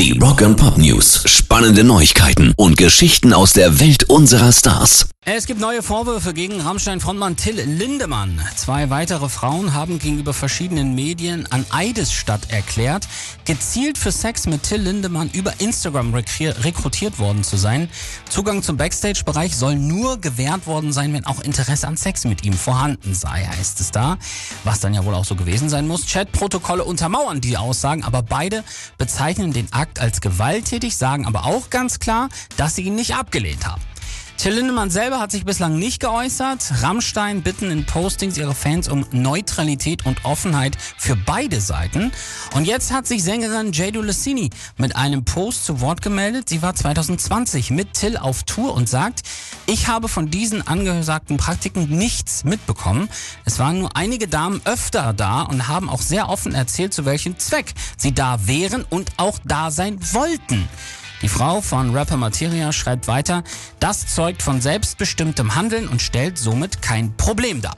Die Rock and Pop News. Spannende Neuigkeiten und Geschichten aus der Welt unserer Stars. Es gibt neue Vorwürfe gegen Rammstein-Frontmann Till Lindemann. Zwei weitere Frauen haben gegenüber verschiedenen Medien an Eidesstadt erklärt, gezielt für Sex mit Till Lindemann über Instagram rekrutiert worden zu sein. Zugang zum Backstage-Bereich soll nur gewährt worden sein, wenn auch Interesse an Sex mit ihm vorhanden sei, heißt es da. Was dann ja wohl auch so gewesen sein muss. Chatprotokolle untermauern die Aussagen, aber beide bezeichnen den Akt als gewalttätig, sagen aber auch ganz klar, dass sie ihn nicht abgelehnt haben. Till Lindemann selber hat sich bislang nicht geäußert. Rammstein bitten in Postings ihre Fans um Neutralität und Offenheit für beide Seiten. Und jetzt hat sich Sängerin Jado Lessini mit einem Post zu Wort gemeldet. Sie war 2020 mit Till auf Tour und sagt, ich habe von diesen angesagten Praktiken nichts mitbekommen. Es waren nur einige Damen öfter da und haben auch sehr offen erzählt, zu welchem Zweck sie da wären und auch da sein wollten. Die Frau von Rapper Materia schreibt weiter, das zeugt von selbstbestimmtem Handeln und stellt somit kein Problem dar.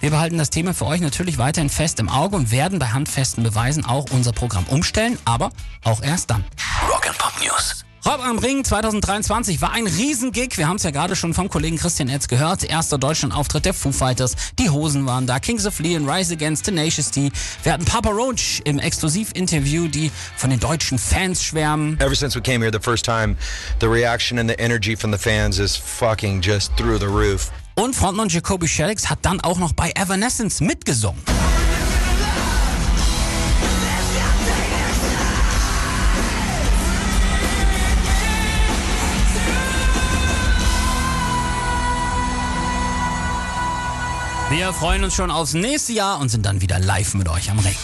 Wir behalten das Thema für euch natürlich weiterhin fest im Auge und werden bei handfesten Beweisen auch unser Programm umstellen, aber auch erst dann. Rock'n'Pop News. Rock am Ring 2023 war ein Riesengig. Wir haben es ja gerade schon vom Kollegen Christian Etz gehört. Erster Deutschland-Auftritt der Foo Fighters. Die Hosen waren da. Kings of Leon, Rise Against Tenacious D. Wir hatten Papa Roach im Exklusiv-Interview, die von den deutschen Fans schwärmen. Ever since we came here the first time, the reaction and the energy from the fans is fucking just through the roof. Und Frontmann Jacoby Shaddix hat dann auch noch bei Evanescence mitgesungen. Wir freuen uns schon aufs nächste Jahr und sind dann wieder live mit euch am Ring.